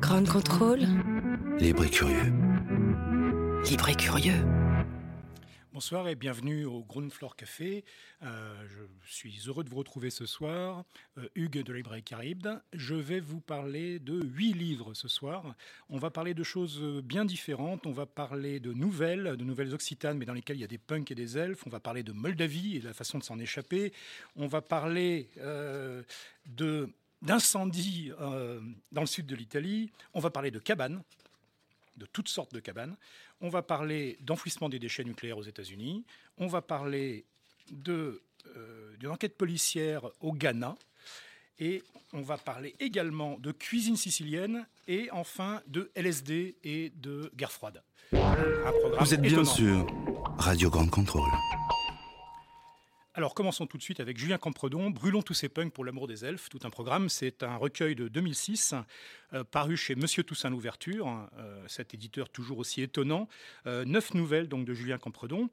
Grand contrôle. Libre et curieux. Libre et curieux. Bonsoir et bienvenue au Ground Floor Café. Euh, je suis heureux de vous retrouver ce soir. Euh, Hugues de la Librairie Caraïbe. Je vais vous parler de huit livres ce soir. On va parler de choses bien différentes. On va parler de nouvelles, de nouvelles occitanes, mais dans lesquelles il y a des punks et des elfes. On va parler de Moldavie et de la façon de s'en échapper. On va parler euh, de d'incendies euh, dans le sud de l'Italie. On va parler de cabanes, de toutes sortes de cabanes. On va parler d'enfouissement des déchets nucléaires aux États-Unis. On va parler de, euh, d'une enquête policière au Ghana. Et on va parler également de cuisine sicilienne et enfin de LSD et de guerre froide. Un programme Vous êtes bien sûr Radio Grande Contrôle. Alors commençons tout de suite avec Julien Campredon, Brûlons tous ces punks pour l'amour des elfes, tout un programme. C'est un recueil de 2006 euh, paru chez Monsieur Toussaint l'Ouverture, euh, cet éditeur toujours aussi étonnant. Euh, neuf nouvelles donc de Julien Campredon.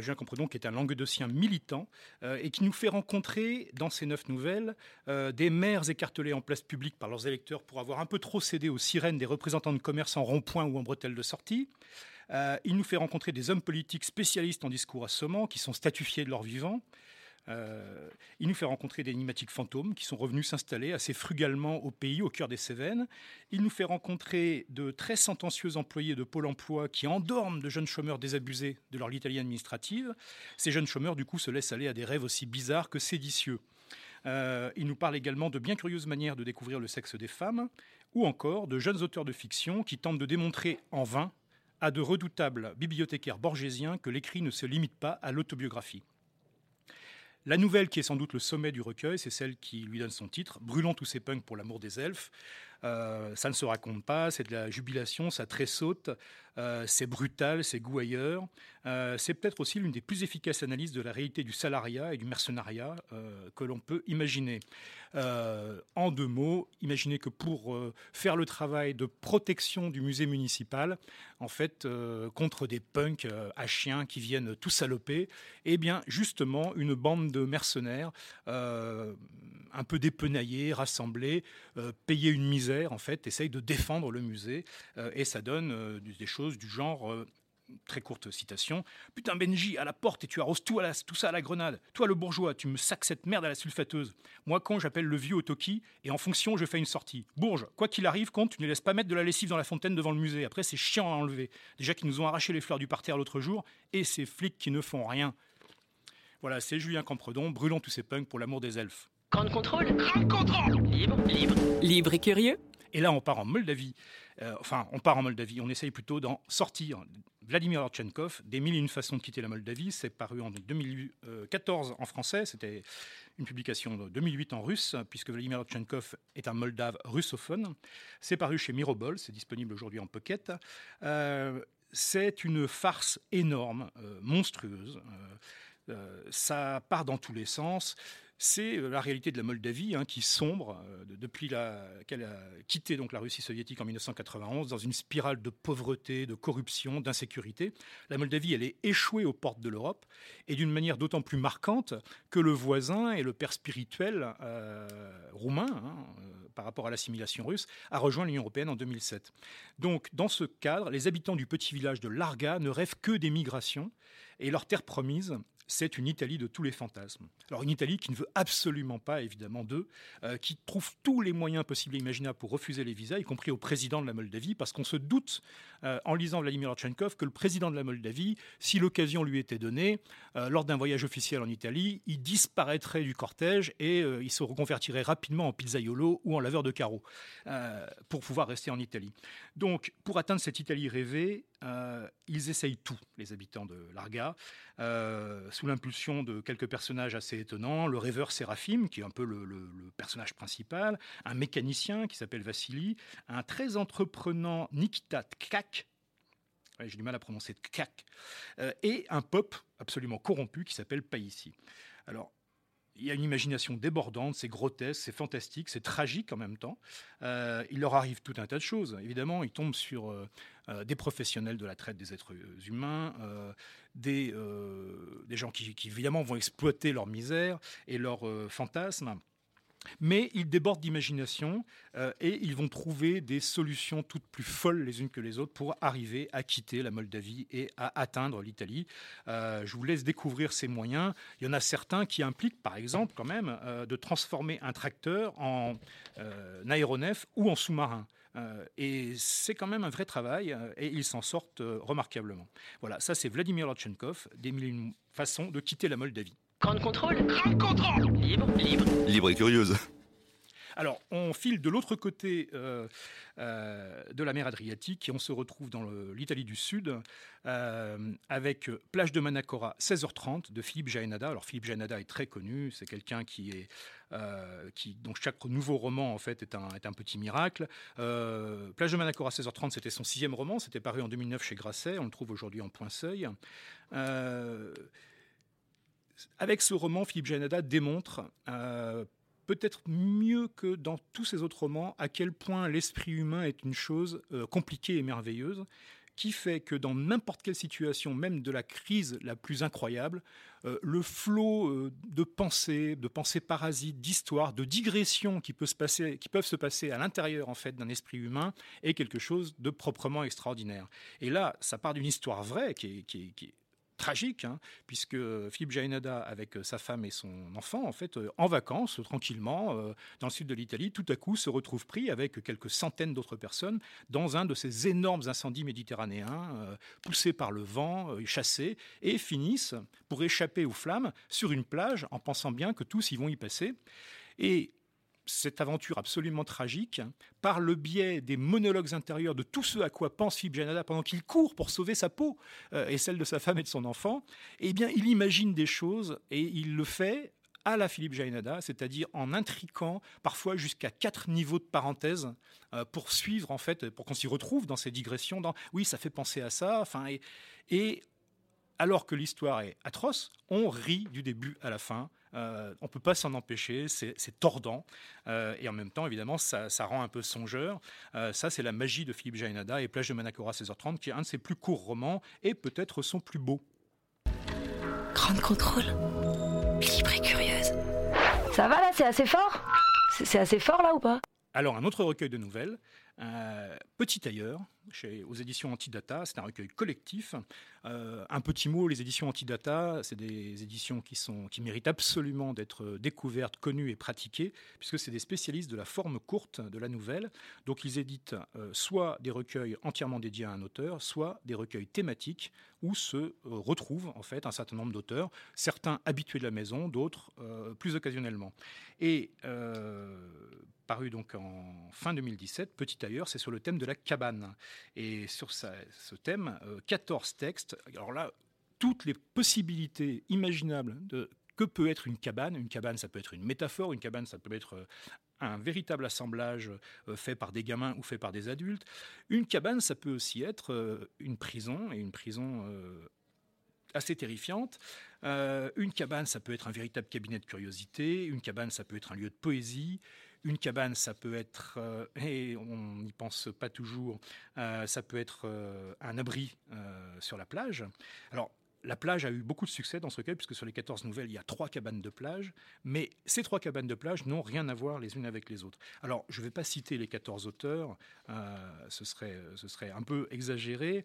Julien Campredon qui est un languedocien militant et qui nous fait rencontrer dans ces neuf nouvelles des maires écartelés en place publique par leurs électeurs pour avoir un peu trop cédé aux sirènes des représentants de commerce en rond-point ou en bretelles de sortie. Euh, il nous fait rencontrer des hommes politiques spécialistes en discours assommants qui sont statufiés de leur vivant. Euh, il nous fait rencontrer des énigmatiques fantômes qui sont revenus s'installer assez frugalement au pays, au cœur des Cévennes. Il nous fait rencontrer de très sentencieux employés de Pôle emploi qui endorment de jeunes chômeurs désabusés de leur litalie administrative. Ces jeunes chômeurs, du coup, se laissent aller à des rêves aussi bizarres que séditieux. Euh, il nous parle également de bien curieuses manières de découvrir le sexe des femmes, ou encore de jeunes auteurs de fiction qui tentent de démontrer en vain à de redoutables bibliothécaires borgésiens que l'écrit ne se limite pas à l'autobiographie. La nouvelle qui est sans doute le sommet du recueil, c'est celle qui lui donne son titre, Brûlons tous ces punks pour l'amour des elfes. Euh, ça ne se raconte pas, c'est de la jubilation, ça tressaute, euh, c'est brutal, c'est goût ailleurs. Euh, c'est peut-être aussi l'une des plus efficaces analyses de la réalité du salariat et du mercenariat euh, que l'on peut imaginer. En deux mots, imaginez que pour faire le travail de protection du musée municipal, en fait, contre des punks à chiens qui viennent tout saloper, eh bien, justement, une bande de mercenaires, un peu dépenaillés, rassemblés, payer une en fait, essaye de défendre le musée, euh, et ça donne euh, des choses du genre. euh, Très courte citation. Putain, Benji, à la porte et tu arroses tout, à la- tout ça à la grenade. Toi, le bourgeois, tu me sacs cette merde à la sulfateuse. Moi, quand j'appelle le vieux au toki et en fonction, je fais une sortie. Bourge, quoi qu'il arrive, compte, tu ne laisses pas mettre de la lessive dans la fontaine devant le musée. Après, c'est chiant à enlever. Déjà qu'ils nous ont arraché les fleurs du parterre l'autre jour et ces flics qui ne font rien. Voilà, c'est Julien Campredon. Brûlons tous ces punks pour l'amour des elfes. Grand contrôle. Grand contrôle. Libre, libre. Libre et curieux. Et là, on part en Moldavie. Euh, enfin, on part en Moldavie. On essaye plutôt d'en sortir. Vladimir Orchenkov, Des mille et une façons de quitter la Moldavie, c'est paru en 2014 en français. C'était une publication de 2008 en russe, puisque Vladimir Orchenkov est un Moldave russophone. C'est paru chez Mirobol, c'est disponible aujourd'hui en pocket. Euh, c'est une farce énorme, euh, monstrueuse. Euh, ça part dans tous les sens. C'est euh, la réalité de la Moldavie hein, qui sombre euh, de- depuis qu'elle a quitté donc la Russie soviétique en 1991 dans une spirale de pauvreté, de corruption, d'insécurité. La Moldavie, elle est échouée aux portes de l'Europe et d'une manière d'autant plus marquante que le voisin et le père spirituel euh, roumain, hein, par rapport à l'assimilation russe, a rejoint l'Union européenne en 2007. Donc, dans ce cadre, les habitants du petit village de Larga ne rêvent que des migrations et leur terre promise, c'est une Italie de tous les fantasmes. Alors une Italie qui ne veut absolument pas, évidemment, d'eux, euh, qui trouve tous les moyens possibles et imaginables pour refuser les visas, y compris au président de la Moldavie, parce qu'on se doute, euh, en lisant Vladimir Orchenkov, que le président de la Moldavie, si l'occasion lui était donnée, euh, lors d'un voyage officiel en Italie, il disparaîtrait du cortège et il se reconvertirait rapidement en pizzaiolo ou en laveur de carreaux pour pouvoir rester en Italie. Donc, pour atteindre cette Italie rêvée, euh, ils essayent tout, les habitants de Larga, euh, sous l'impulsion de quelques personnages assez étonnants. Le rêveur Séraphim, qui est un peu le, personnage principal, un mécanicien qui s'appelle Vassili, un très entreprenant Nikita Tkak, j'ai du mal à prononcer euh, et un pop absolument corrompu qui s'appelle Païsi. Alors, il y a une imagination débordante, c'est grotesque, c'est fantastique, c'est tragique en même temps. Euh, il leur arrive tout un tas de choses. Évidemment, ils tombent sur euh, euh, des professionnels de la traite des êtres humains, des, gens qui, qui, évidemment vont exploiter leur misère et leurs fantasmes mais ils débordent d'imagination euh, et ils vont trouver des solutions toutes plus folles les unes que les autres pour arriver à quitter la Moldavie et à atteindre l'Italie. Euh, je vous laisse découvrir ces moyens. Il y en a certains qui impliquent, par exemple, quand même, euh, de transformer un tracteur en aéronef ou en sous-marin. et c'est quand même un vrai travail et ils s'en sortent remarquablement. Voilà, ça c'est Vladimir Lotchenkov, des mille façons de quitter la Moldavie. Grande contrôle. Grande contrôle. Libre, libre. Libre et curieuse. Alors, on file de l'autre côté euh, euh, de la mer Adriatique et on se retrouve dans l'Italie du Sud euh, avec Plage de Manacora, 16h30 de Philippe Jaenada. Alors, Philippe Jaenada est très connu, c'est quelqu'un qui est. qui, donc, chaque nouveau roman, en fait, est un, est un petit miracle. Plage de Manacora, 16h30, c'était son sixième roman, c'était paru en 2009 chez Grasset, on le trouve aujourd'hui en point seuil. Avec ce roman, Philippe Janada démontre, euh, peut-être mieux que dans tous ses autres romans, à quel point l'esprit humain est une chose euh, compliquée et merveilleuse, qui fait que dans n'importe quelle situation, même de la crise la plus incroyable, euh, le flot de pensées, de pensées parasites, d'histoires, de digressions qui, peut se passer, qui peuvent se passer à l'intérieur en fait d'un esprit humain est quelque chose de proprement extraordinaire. Et là, ça part d'une histoire vraie qui qui qui est tragique, hein, puisque Philippe Jaenada, avec sa femme et son enfant, en fait, euh, en vacances, tranquillement, euh, dans le sud de l'Italie, tout à coup se retrouve pris avec quelques centaines d'autres personnes dans un de ces énormes incendies méditerranéens, euh, poussés par le vent, chassés, et finissent, pour échapper aux flammes, sur une plage, en pensant bien que tous y vont y passer. Et cette aventure absolument tragique par le biais des monologues intérieurs de tout ce à quoi pense Philippe Janada pendant qu'il court pour sauver sa peau euh, et celle de sa femme et de son enfant, eh bien, il imagine des choses et il le fait à la Philippe Jainada, c'est-à-dire en intriquant parfois jusqu'à quatre niveaux de parenthèse euh, pour suivre en fait, pour qu'on s'y retrouve dans ces digressions. Dans oui, ça fait penser à ça. Enfin, et alors que l'histoire est atroce, on rit du début à la fin. Euh, on ne peut pas s'en empêcher, c'est tordant. Euh, et en même temps, évidemment, ça, rend un peu songeur. Euh, ça, c'est la magie de Philippe Jainada et Plage de Manacora 16h30, qui est un de ses plus courts romans et peut-être son plus beau. Grande contrôle, libre et curieuse. Ça va là, c'est assez fort? C'est assez fort là ou pas? Alors, un autre recueil de nouvelles, Petit ailleurs, chez, aux éditions Antidata, c'est un recueil collectif. Euh, un petit mot, les éditions Antidata, c'est des éditions qui, sont, qui méritent absolument d'être découvertes, connues et pratiquées, puisque c'est des spécialistes de la forme courte de la nouvelle. Donc ils éditent euh, soit des recueils entièrement dédiés à un auteur, soit des recueils thématiques où se euh, retrouvent en fait un certain nombre d'auteurs, certains habitués de la maison, d'autres plus occasionnellement. Et paru donc en fin 2017, Petit ailleurs, c'est sur le thème de la cabane. Et sur ce thème, 14 euh, textes. Alors là, toutes les possibilités imaginables de que peut être une cabane. Une cabane, ça peut être une métaphore, une cabane, ça peut être euh, un véritable assemblage euh, fait par des gamins ou fait par des adultes. Une cabane, ça peut aussi être une prison, et une prison assez terrifiante. une cabane, ça peut être un véritable cabinet de curiosité. Une cabane, ça peut être un lieu de poésie. Une cabane, ça peut être, euh, et on n'y pense pas toujours, euh, ça peut être euh, un abri sur la plage. Alors, la plage a eu beaucoup de succès dans ce recueil, puisque sur les 14 nouvelles, il y a trois cabanes de plage, mais ces trois cabanes de plage n'ont rien à voir les unes avec les autres. Alors, je ne vais pas citer les 14 auteurs, ce, serait, ce serait un peu exagéré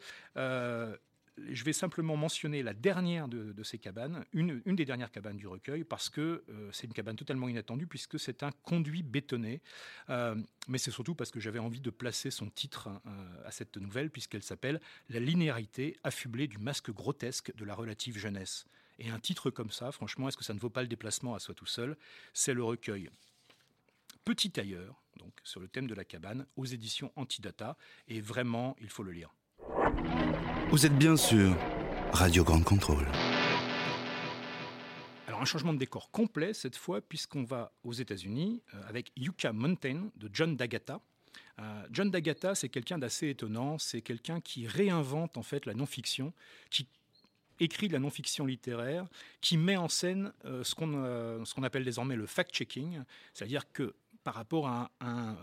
je vais simplement mentionner la dernière de, ces cabanes, une, des dernières cabanes du recueil, parce que euh, c'est une cabane totalement inattendue, puisque c'est un conduit bétonné. Euh, mais c'est surtout parce que j'avais envie de placer son titre euh, à cette nouvelle, puisqu'elle s'appelle La linéarité affublée du masque grotesque de la relative jeunesse. Et un titre comme ça, franchement, est-ce que ça ne vaut pas le déplacement à soi tout seul? C'est le recueil Petit ailleurs, donc sur le thème de la cabane, aux éditions Antidata, et vraiment, il faut le lire. Vous êtes bien sûr Radio Grande Contrôle. Alors un changement de décor complet cette fois puisqu'on va aux États-Unis euh, avec Yucca Mountain de John D'Agata. Euh, John D'Agata, c'est quelqu'un d'assez étonnant. C'est quelqu'un qui réinvente en fait la non-fiction, qui écrit de la non-fiction littéraire, qui met en scène euh, ce qu'on appelle désormais le fact-checking, c'est-à-dire que par rapport à euh,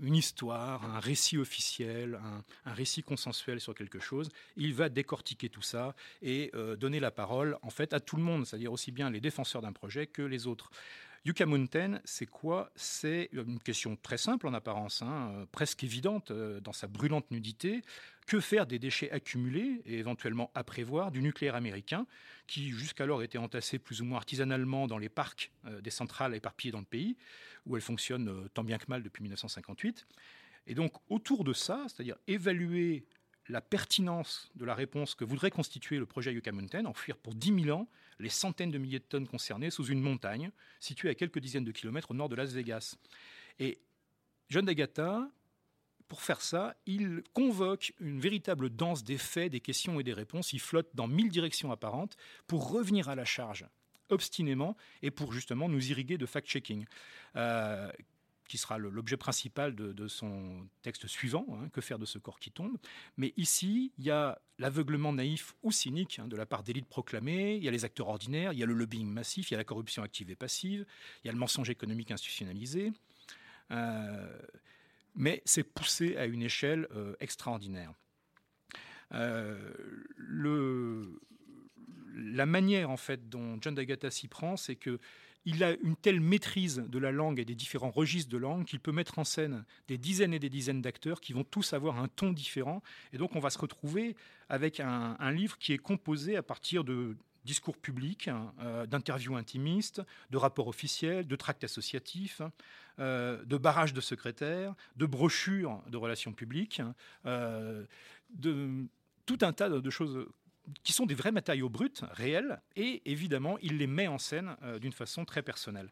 une histoire, un récit officiel, un, récit consensuel sur quelque chose. Il va décortiquer tout ça et euh, donner la parole en fait à tout le monde, c'est-à-dire aussi bien les défenseurs d'un projet que les autres. Yucca Mountain, c'est quoi? C'est une question très simple en apparence, hein, euh, presque évidente dans sa brûlante nudité. Que faire des déchets accumulés et éventuellement à prévoir du nucléaire américain qui jusqu'alors était entassé plus ou moins artisanalement dans les parcs des centrales éparpillées dans le pays où elle fonctionne euh, tant bien que mal depuis 1958. Et donc autour de ça, c'est-à-dire évaluer la pertinence de la réponse que voudrait constituer le projet Yucca Mountain, enfuir pour 10 000 ans les centaines de milliers de tonnes concernées sous une montagne située à quelques dizaines de kilomètres au nord de Las Vegas. Et John D'Agata, pour faire ça, il convoque une véritable danse des faits, des questions et des réponses. Il flotte dans mille directions apparentes pour revenir à la charge obstinément et pour justement nous irriguer de fact-checking. Euh, qui sera l'objet principal de, son texte suivant, hein, Que faire de ce corps qui tombe. Mais ici, il y a l'aveuglement naïf ou cynique hein, de la part d'élites proclamées, il y a les acteurs ordinaires, il y a le lobbying massif, il y a la corruption active et passive, il y a le mensonge économique institutionnalisé. Euh, mais c'est poussé à une échelle euh, extraordinaire. le, la manière en fait dont John D'Agata s'y prend, c'est que il a une telle maîtrise de la langue et des différents registres de langue qu'il peut mettre en scène des dizaines et des dizaines d'acteurs qui vont tous avoir un ton différent. Et donc on va se retrouver avec un, livre qui est composé à partir de discours publics, hein, euh, d'interviews intimistes, de rapports officiels, de tracts associatifs, euh, de barrages de secrétaires, de brochures de relations publiques, euh, de tout un tas de choses qui sont des vrais matériaux bruts, réels, et évidemment, il les met en scène euh, d'une façon très personnelle.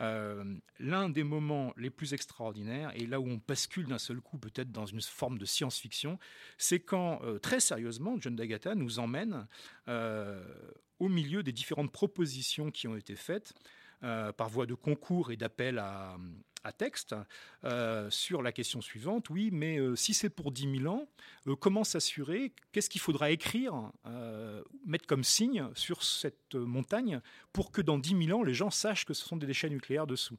Euh, l'un des moments les plus extraordinaires, et là où on bascule d'un seul coup peut-être dans une forme de science-fiction, c'est quand, euh, très sérieusement, John D'Agata nous emmène au milieu des différentes propositions qui ont été faites par voie de concours et d'appel à, à texte euh, sur la question suivante. Oui, mais euh, si c'est pour 10 000 ans, euh, comment s'assurer? Qu'est-ce qu'il faudra écrire, mettre comme signe sur cette montagne pour que dans 10 000 ans, les gens sachent que ce sont des déchets nucléaires dessous?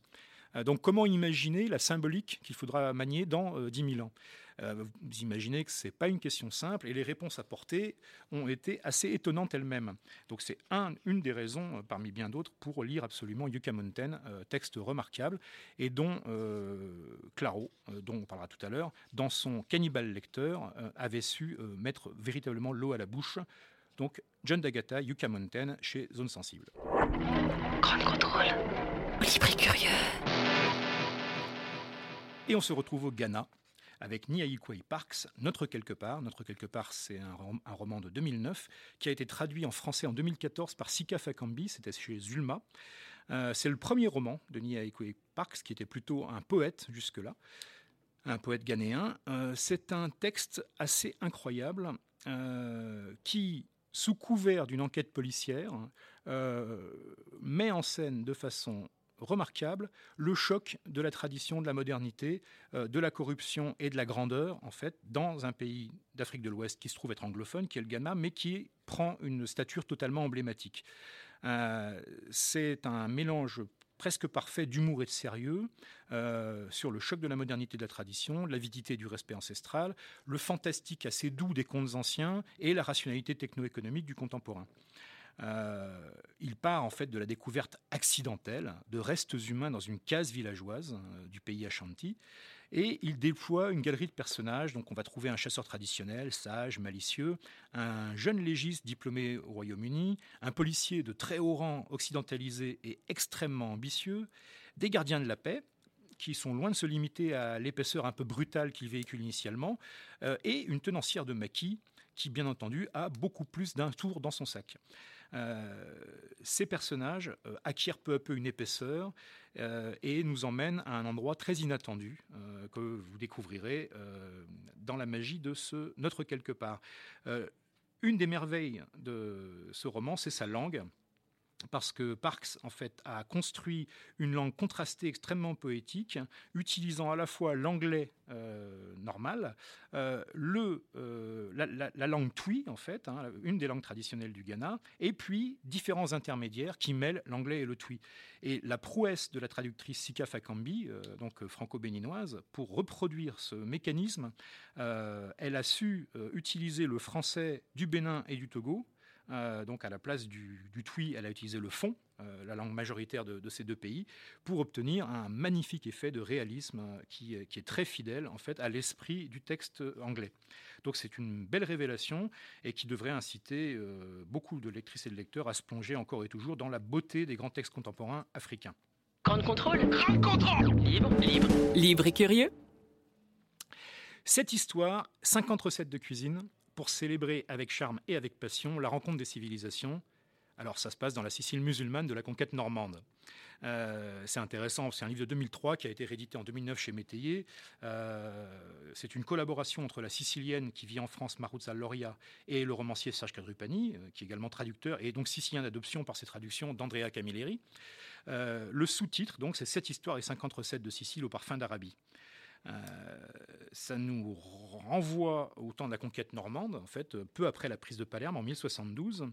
Donc comment imaginer la symbolique qu'il faudra manier dans 10 000 ans? Euh, vous imaginez que ce n'est pas une question simple et les réponses apportées ont été assez étonnantes elles-mêmes. Donc c'est un, une des raisons, euh, parmi bien d'autres, pour lire absolument Yucca Mountain, euh, texte remarquable, et dont Claro, dont on parlera tout à l'heure, dans son Cannibal lecteur, avait su mettre véritablement l'eau à la bouche. Donc John D'Agata, Yucca Mountain, chez Zone Sensible. Grand contrôle, libre curieux. Et on se retrouve au Ghana, avec Niaïkwei Parks, Notre quelque part. Notre quelque part, c'est un, roman de 2009 qui a été traduit en français en 2014 par Sika Fakambi, c'était chez Zulma. Euh, c'est le premier roman de Niaïkwei Parks, qui était plutôt un poète jusque-là, un poète ghanéen. Euh, c'est un texte assez incroyable euh, qui, sous couvert d'une enquête policière, met en scène de façon remarquable le choc de la tradition, de la modernité, euh, de la corruption et de la grandeur, en fait, dans un pays d'Afrique de l'Ouest qui se trouve être anglophone, qui est le Ghana, mais qui prend une stature totalement emblématique. Euh, c'est un mélange presque parfait d'humour et de sérieux euh, sur le choc de la modernité de la tradition, l'avidité du respect ancestral, le fantastique assez doux des contes anciens et la rationalité techno-économique du contemporain. Euh, il part en fait de la découverte accidentelle de restes humains dans une case villageoise euh, du pays Ashanti. Et il déploie une galerie de personnages. Donc, on va trouver un chasseur traditionnel, sage, malicieux, un jeune légiste diplômé au Royaume-Uni, un policier de très haut rang, occidentalisé et extrêmement ambitieux, des gardiens de la paix, qui sont loin de se limiter à l'épaisseur un peu brutale qu'il véhicule initialement, euh, et une tenancière de maquis qui bien entendu a beaucoup plus d'un tour dans son sac. Ces personnages acquièrent peu à peu une épaisseur et nous emmènent à un endroit très inattendu que vous découvrirez dans la magie de ce Notre quelque part. une des merveilles de ce roman, c'est sa langue parce que Parks en fait a construit une langue contrastée extrêmement poétique, utilisant à la fois l'anglais euh, normal, euh, le, euh, la, langue Twi en fait, hein, une des langues traditionnelles du Ghana, et puis différents intermédiaires qui mêlent l'anglais et le Twi. Et la prouesse de la traductrice Sika Fakambi, donc franco-béninoise, pour reproduire ce mécanisme, elle a su utiliser le français du Bénin et du Togo euh, donc à la place du, du twi, elle a utilisé le fon, euh, la langue majoritaire de, ces deux pays, pour obtenir un magnifique effet de réalisme euh, qui, est très fidèle en fait à l'esprit du texte anglais. Donc c'est une belle révélation et qui devrait inciter beaucoup de lectrices et de lecteurs à se plonger encore et toujours dans la beauté des grands textes contemporains africains. Grand contrôle, grand contrôle, libre, libre, libre et curieux. Cette histoire, 50 recettes de cuisine, pour célébrer avec charme et avec passion la rencontre des civilisations. Alors ça se passe dans la Sicile musulmane de la conquête normande. Euh, c'est intéressant, c'est un livre de 2003 qui a été réédité en 2009 chez Métayer. Euh, c'est une collaboration entre la sicilienne qui vit en France, Maruzza Loria, et le romancier Serge Cadrupani, euh, qui est également traducteur et donc sicilien d'adoption par ses traductions d'Andrea Camilleri. le sous-titre, donc, c'est Cette histoire et 50 recettes de Sicile au parfum d'Arabie. Euh, ça nous renvoie au temps de la conquête normande, en fait, peu après la prise de Palerme en 1072.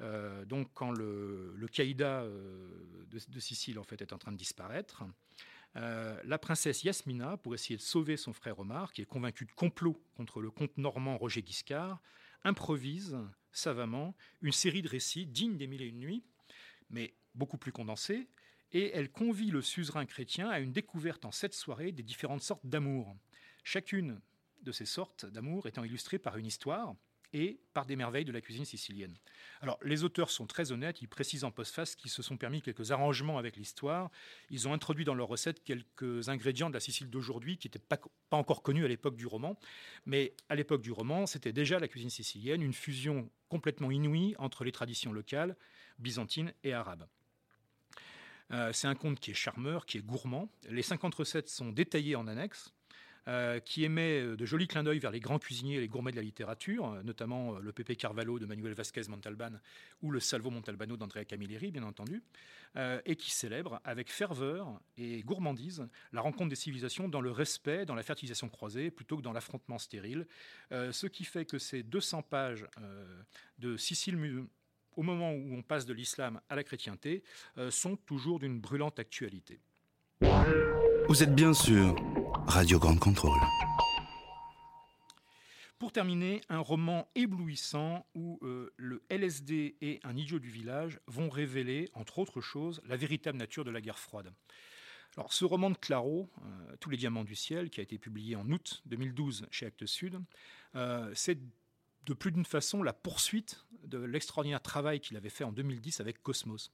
Euh, donc, quand le, le caïda euh, de, Sicile en fait est en train de disparaître, la princesse Yasmina, pour essayer de sauver son frère Omar, qui est convaincu de complot contre le comte normand Roger Guiscard, improvise savamment une série de récits dignes des Mille et Une Nuits, mais beaucoup plus condensés, et elle convie le suzerain chrétien à une découverte en cette soirée des différentes sortes d'amour. Chacune de ces sortes d'amour étant illustrée par une histoire et par des merveilles de la cuisine sicilienne. Alors, les auteurs sont très honnêtes, ils précisent en postface qu'ils se sont permis quelques arrangements avec l'histoire. Ils ont introduit dans leur recette quelques ingrédients de la Sicile d'aujourd'hui qui n'étaient pas, pas encore connus à l'époque du roman. Mais à l'époque du roman, c'était déjà la cuisine sicilienne, une fusion complètement inouïe entre les traditions locales, byzantines et arabes. Euh, c'est un conte qui est charmeur, qui est gourmand. Les 50 recettes sont détaillées en annexe. Euh, qui émet euh, de jolis clins d'œil vers les grands cuisiniers et les gourmets de la littérature, notamment le Pepe Carvalho de Manuel Vasquez Montalban ou le Salvo Montalbano d'Andrea Camilleri, bien entendu, et qui célèbre avec ferveur et gourmandise la rencontre des civilisations dans le respect, dans la fertilisation croisée, plutôt que dans l'affrontement stérile, ce qui fait que ces 200 pages de Sicile au moment où on passe de l'islam à la chrétienté, euh, sont toujours d'une brûlante actualité. Vous êtes bien sûr Radio Grande Contrôle. Pour terminer, un roman éblouissant où euh, le LSD et un idiot du village vont révéler, entre autres choses, la véritable nature de la guerre froide. Alors, ce roman de Claro, euh, Tous les diamants du ciel, qui a été publié en août 2012 chez Actes Sud, c'est de plus d'une façon la poursuite de l'extraordinaire travail qu'il avait fait en 2010 avec Cosmos.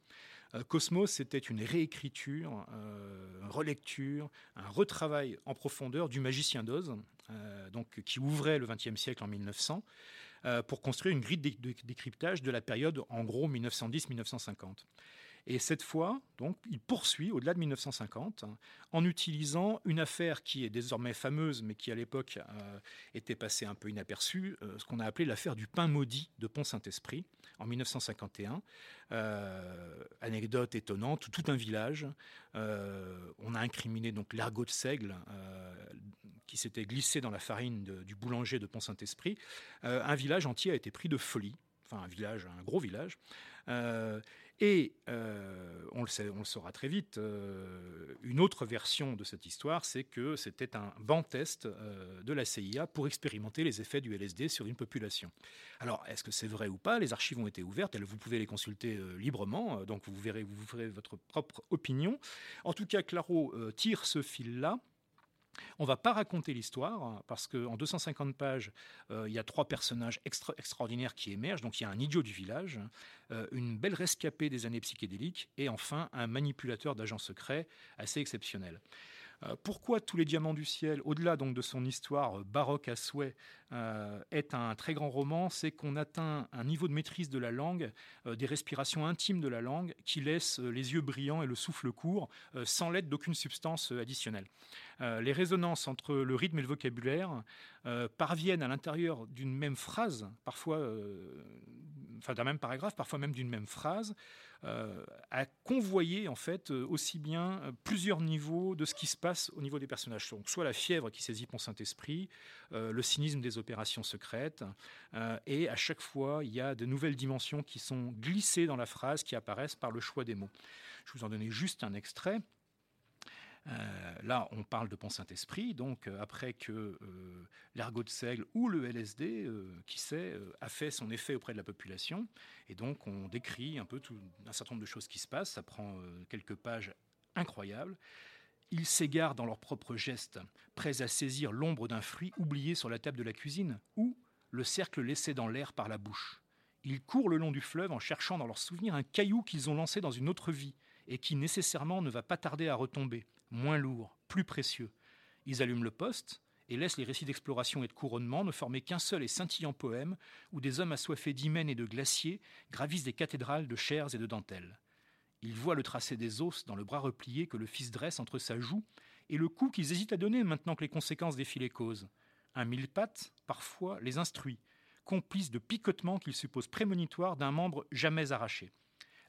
Euh, Cosmos, c'était une réécriture, euh, une relecture, un retravail en profondeur du Magicien d'Oz, euh, donc qui ouvrait le XXe siècle en 1900, pour construire une grille de décryptage de la période en gros 1910-1950. Et cette fois, donc, il poursuit au-delà de 1950 en utilisant une affaire qui est désormais fameuse, mais qui à l'époque euh, était passée un peu inaperçue, euh, ce qu'on a appelé l'affaire du pain maudit de Pont-Saint-Esprit en 1951. Euh, anecdote étonnante, tout un village. on a incriminé donc l'ergot de seigle qui s'était glissé dans la farine du boulanger de Pont-Saint-Esprit. un village entier a été pris de folie enfin un village, un gros village. Et euh, on, le saura très vite, euh, une autre version de cette histoire, c'est que c'était un banc test euh, de la CIA pour expérimenter les effets du LSD sur une population. Alors, est-ce que c'est vrai ou pas? Les archives ont été ouvertes, vous pouvez les consulter librement, donc vous verrez, vous ferez votre propre opinion. En tout cas, Claro tire ce fil-là on va pas raconter l'histoire parce qu'en 250 pages, euh, il y a trois personnages extraordinaires qui émergent. Donc il y a un idiot du village, euh, une belle rescapée des années psychédéliques et enfin un manipulateur d'agents secrets assez exceptionnel. Euh, pourquoi tous les diamants du ciel, au-delà donc de son histoire euh, baroque à souhait, euh, est un très grand roman, c'est qu'on atteint un niveau de maîtrise de la langue, des respirations intimes de la langue, qui laisse les yeux brillants et le souffle court, sans l'aide d'aucune substance additionnelle. les résonances entre le rythme et le vocabulaire parviennent à l'intérieur d'une même phrase, parfois, enfin d'un même paragraphe, parfois même d'une même phrase, à convoyer en fait aussi bien plusieurs niveaux de ce qui se passe au niveau des personnages. Donc, soit la fièvre qui saisit mon Saint-Esprit, euh, le cynisme des opérations secrètes, euh, et à chaque fois, il y a de nouvelles dimensions qui sont glissées dans la phrase, qui apparaissent par le choix des mots. Je vous en donner juste un extrait. Euh, là, on parle de Pont Saint-Esprit, donc après que l'ergot de seigle ou le LSD, qui sait, a fait son effet auprès de la population. Et donc, on décrit un peu un certain nombre de choses qui se passent. Ça prend quelques pages incroyables. Ils s'égarent dans leurs propres gestes, prêts à saisir l'ombre d'un fruit oublié sur la table de la cuisine, ou le cercle laissé dans l'air par la bouche. Ils courent le long du fleuve en cherchant dans leurs souvenirs un caillou qu'ils ont lancé dans une autre vie, et qui nécessairement ne va pas tarder à retomber, moins lourd, plus précieux. Ils allument le poste, et laissent les récits d'exploration et de couronnement ne former qu'un seul et scintillant poème où des hommes assoiffés d'hymens et de glaciers gravissent des cathédrales de chairs et de dentelles. Il voit le tracé des os dans le bras replié que le fils dresse entre sa joue et le coup qu'ils hésitent à donner maintenant que les conséquences défient les. Un mille-pattes, parfois, les instruit, complice de picotements qu'il suppose prémonitoires d'un membre jamais arraché.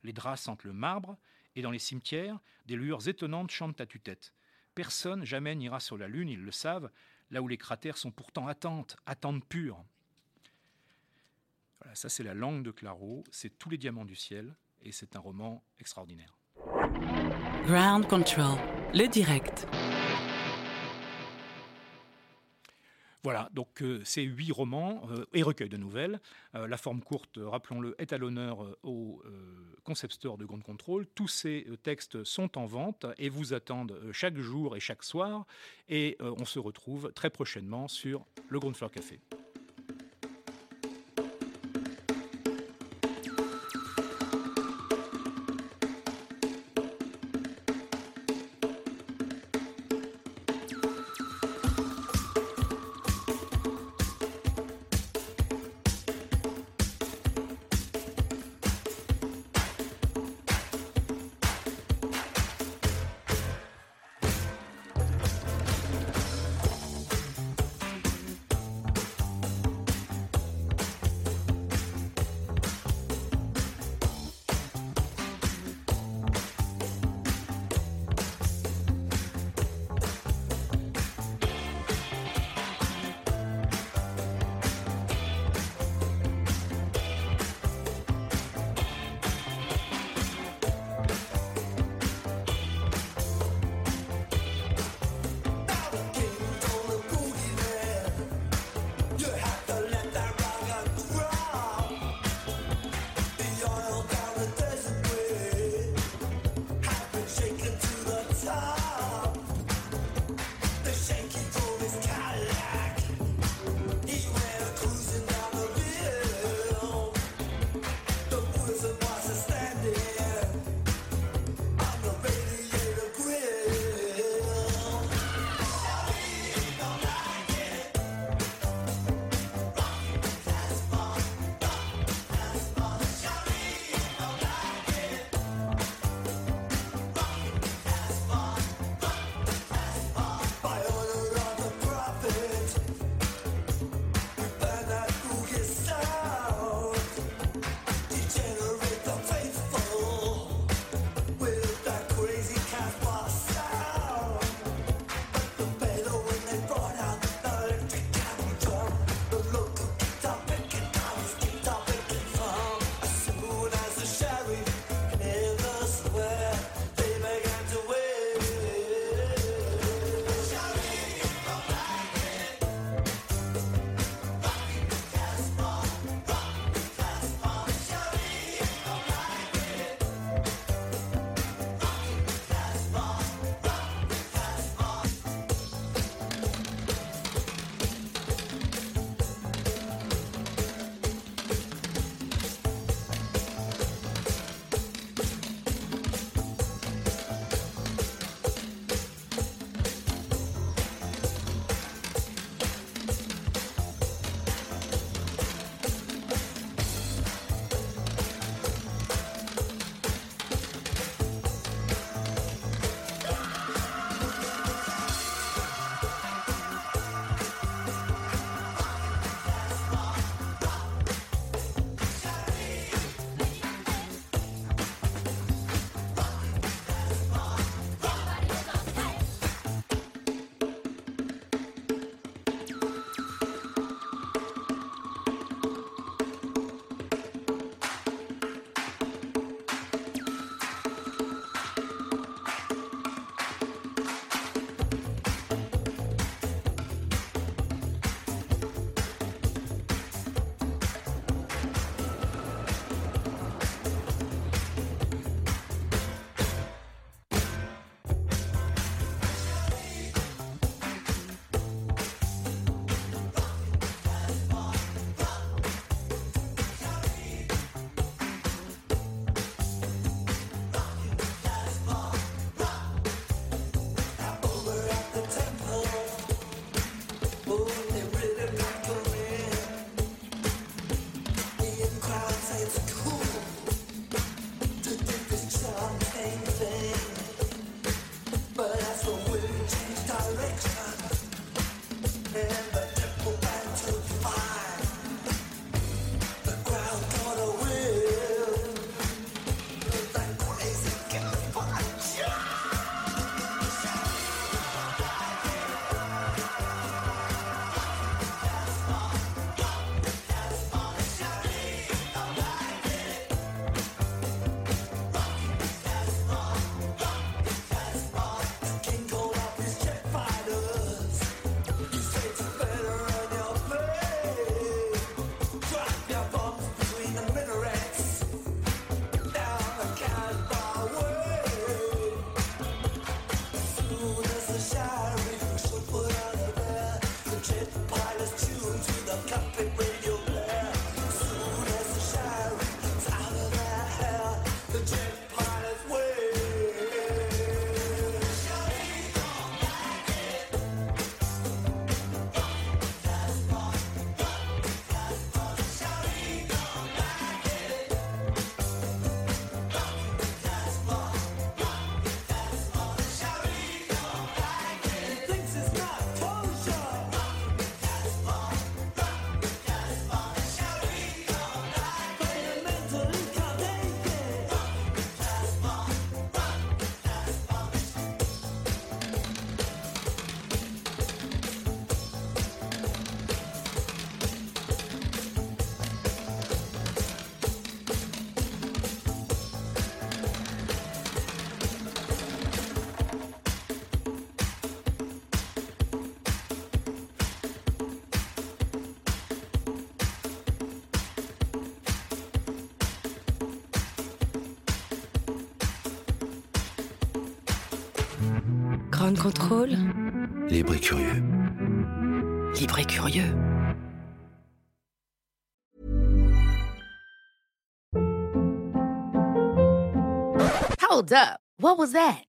Les draps sentent le marbre, et dans les cimetières, des lueurs étonnantes chantent à tue-tête. Personne jamais n'ira sur la Lune, ils le savent, là où les cratères sont pourtant attentes, attentes pures. Voilà, ça c'est la langue de Claro, c'est tous les diamants du ciel, et c'est un roman extraordinaire. Ground Control, le direct. Voilà, donc euh, ces huit romans euh, et recueils de nouvelles. Euh, la forme courte, rappelons-le, est à l'honneur au Concept Store de Ground Control. Tous ces textes sont en vente et vous attendent chaque jour et chaque soir. Et on se retrouve très prochainement sur le Ground Floor Café. Grand contrôle. Libre et curieux. Libre et curieux. Hold up. What was that?